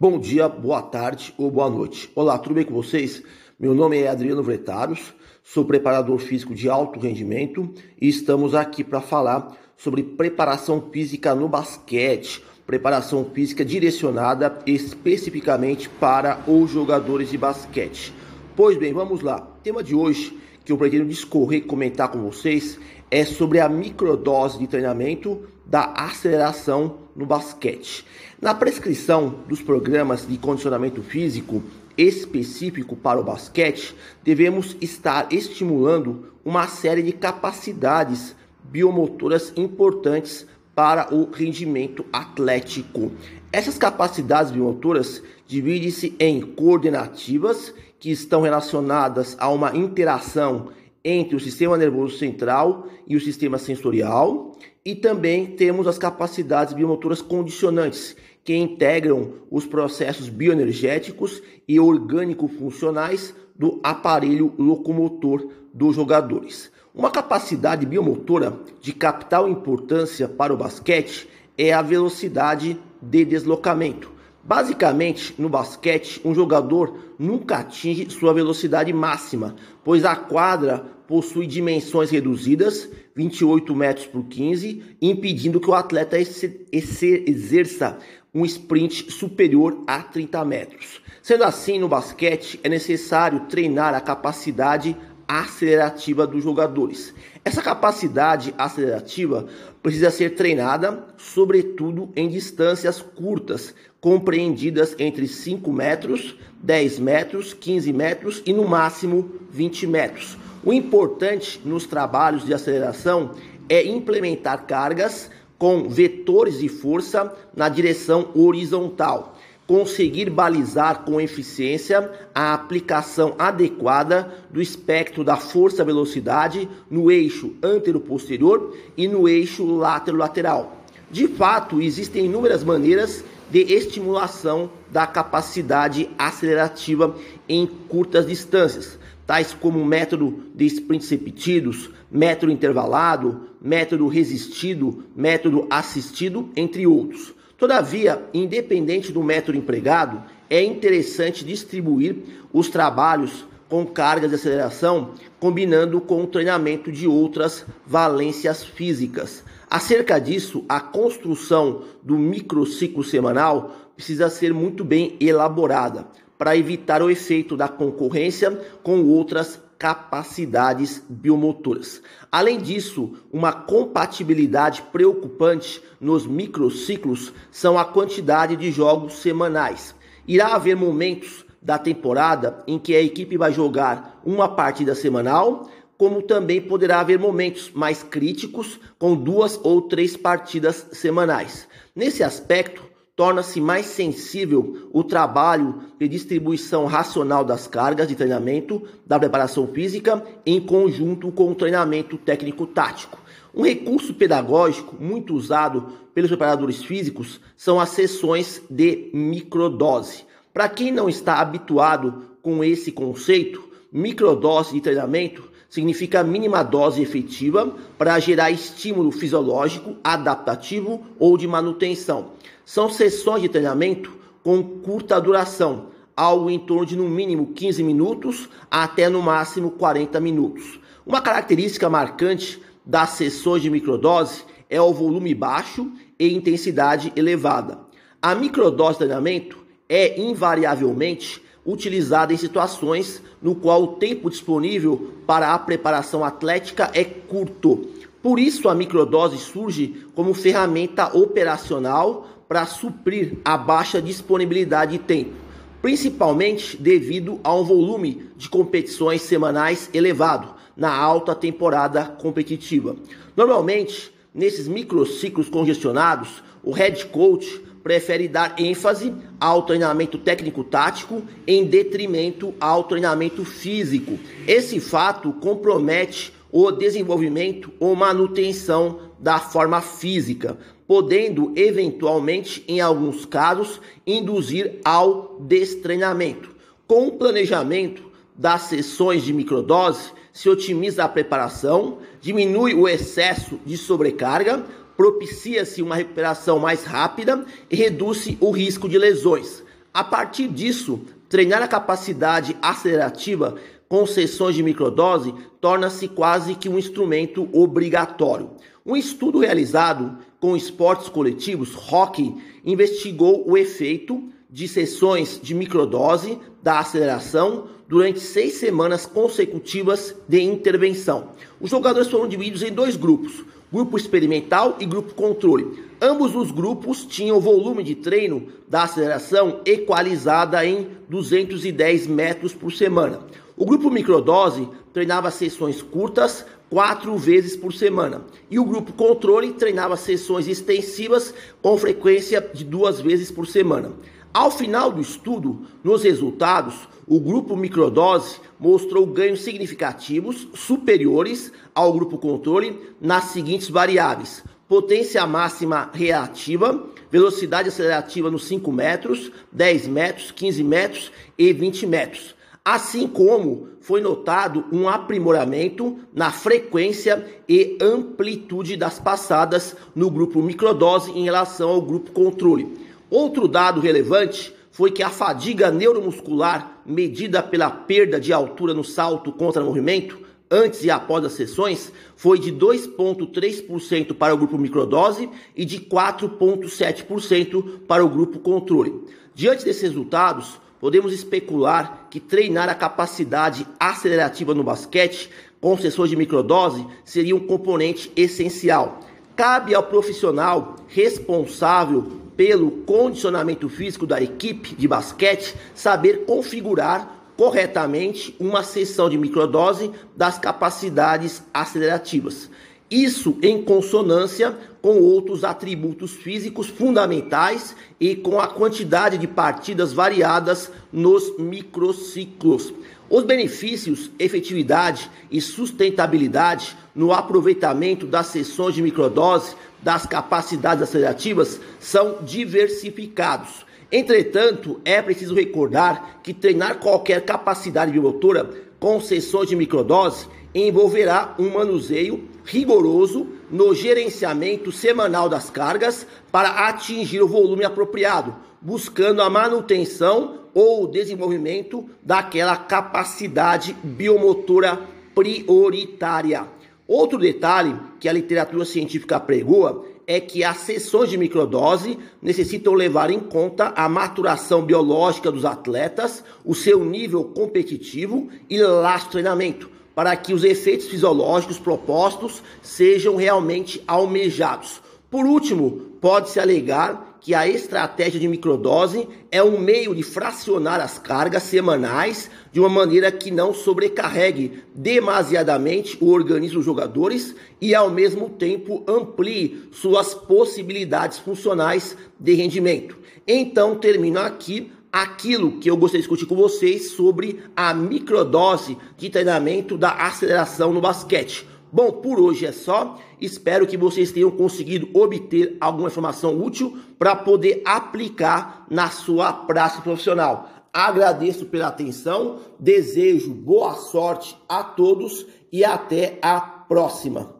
Bom dia, boa tarde ou boa noite. Olá, tudo bem com vocês? Meu nome é Adriano Vretaros, sou preparador físico de alto rendimento e estamos aqui para falar sobre preparação física no basquete, preparação física direcionada especificamente para os jogadores de basquete. Pois bem, vamos lá. O tema de hoje que eu pretendo discorrer e comentar com vocês é sobre a microdose de treinamento da aceleração no basquete. Na prescrição dos programas de condicionamento físico específico para o basquete, devemos estar estimulando uma série de capacidades biomotoras importantes para o rendimento atlético. Essas capacidades biomotoras dividem-se em coordenativas, que estão relacionadas a uma interação entre o sistema nervoso central e o sistema sensorial, e também temos as capacidades biomotoras condicionantes, que integram os processos bioenergéticos e orgânico-funcionais do aparelho locomotor dos jogadores. Uma capacidade biomotora de capital importância para o basquete é a velocidade de deslocamento. Basicamente, no basquete, um jogador nunca atinge sua velocidade máxima, pois a quadra possui dimensões reduzidas, 28 metros por 15, impedindo que o atleta exerça um sprint superior a 30 metros. Sendo assim, no basquete é necessário treinar a capacidade acelerativa dos jogadores. Essa capacidade acelerativa precisa ser treinada, sobretudo em distâncias curtas, compreendidas entre 5 metros, 10 metros, 15 metros e no máximo 20 metros. O importante nos trabalhos de aceleração é implementar cargas com vetores de força na direção horizontal conseguir balizar com eficiência a aplicação adequada do espectro da força-velocidade no eixo antero-posterior e no eixo látero-lateral. De fato, existem inúmeras maneiras de estimulação da capacidade acelerativa em curtas distâncias, tais como o método de sprints repetidos, método intervalado, método resistido, método assistido, entre outros. Todavia, independente do método empregado, é interessante distribuir os trabalhos com cargas de aceleração, combinando com o treinamento de outras valências físicas. Acerca disso, a construção do microciclo semanal precisa ser muito bem elaborada para evitar o efeito da concorrência com outras capacidades biomotoras. Além disso, uma compatibilidade preocupante nos microciclos são a quantidade de jogos semanais. Irá haver momentos da temporada em que a equipe vai jogar uma partida semanal, como também poderá haver momentos mais críticos com duas ou três partidas semanais. Nesse aspecto, torna-se mais sensível o trabalho de distribuição racional das cargas de treinamento da preparação física em conjunto com o treinamento técnico-tático. Um recurso pedagógico muito usado pelos preparadores físicos são as sessões de microdose. Para quem não está habituado com esse conceito, microdose de treinamento significa mínima dose efetiva para gerar estímulo fisiológico, adaptativo ou de manutenção. São sessões de treinamento com curta duração, algo em torno de no mínimo 15 minutos até no máximo 40 minutos. Uma característica marcante das sessões de microdose é o volume baixo e intensidade elevada. A microdose de treinamento é invariavelmente utilizada em situações no qual o tempo disponível para a preparação atlética é curto. Por isso, a microdose surge como ferramenta operacional para suprir a baixa disponibilidade de tempo, principalmente devido a um volume de competições semanais elevado na alta temporada competitiva. Normalmente, nesses microciclos congestionados, o head coach prefere dar ênfase ao treinamento técnico-tático em detrimento ao treinamento físico. Esse fato compromete o desenvolvimento ou manutenção da forma física, podendo eventualmente, em alguns casos, induzir ao destreinamento. Com o planejamento das sessões de microdose, se otimiza a preparação, diminui o excesso de sobrecarga, propicia-se uma recuperação mais rápida e reduz o risco de lesões. A partir disso, treinar a capacidade acelerativa com sessões de microdose torna-se quase que um instrumento obrigatório. Um estudo realizado com esportes coletivos, hockey, investigou o efeito de sessões de microdose da aceleração durante seis semanas consecutivas de intervenção. Os jogadores foram divididos em dois grupos, grupo experimental e grupo controle. Ambos os grupos tinham volume de treino da aceleração equalizada em 210 metros por semana. O grupo microdose treinava sessões curtas quatro vezes por semana e o grupo controle treinava sessões extensivas com frequência de duas vezes por semana. Ao final do estudo, nos resultados, o grupo microdose mostrou ganhos significativos superiores ao grupo controle nas seguintes variáveis: potência máxima reativa, velocidade acelerativa nos 5 metros, 10 metros, 15 metros e 20 metros assim como foi notado um aprimoramento na frequência e amplitude das passadas no grupo microdose em relação ao grupo controle. Outro dado relevante foi que a fadiga neuromuscular medida pela perda de altura no salto contra movimento antes e após as sessões foi de 2,3% para o grupo microdose e de 4,7% para o grupo controle. Diante desses resultados, podemos especular que treinar a capacidade acelerativa no basquete com sessões de microdose seria um componente essencial. Cabe ao profissional responsável pelo condicionamento físico da equipe de basquete saber configurar corretamente uma sessão de microdose das capacidades acelerativas. Isso em consonância com outros atributos físicos fundamentais e com a quantidade de partidas variadas nos microciclos. Os benefícios, efetividade e sustentabilidade no aproveitamento das sessões de microdose das capacidades acelerativas são diversificados. Entretanto, é preciso recordar que treinar qualquer capacidade biomotora com sessões de microdose envolverá um manuseio rigoroso no gerenciamento semanal das cargas para atingir o volume apropriado, buscando a manutenção ou desenvolvimento daquela capacidade biomotora prioritária. Outro detalhe que a literatura científica pregoa é que as sessões de microdose necessitam levar em conta a maturação biológica dos atletas, o seu nível competitivo e laço treinamento para que os efeitos fisiológicos propostos sejam realmente almejados. Por último, pode-se alegar que a estratégia de microdose é um meio de fracionar as cargas semanais de uma maneira que não sobrecarregue demasiadamente o organismo dos jogadores e ao mesmo tempo amplie suas possibilidades funcionais de rendimento. Então, termino aqui aquilo que eu gostaria de discutir com vocês sobre a microdose de treinamento da aceleração no basquete. Bom, por hoje é só. Espero que vocês tenham conseguido obter alguma informação útil para poder aplicar na sua prática profissional. Agradeço pela atenção, desejo boa sorte a todos e até a próxima.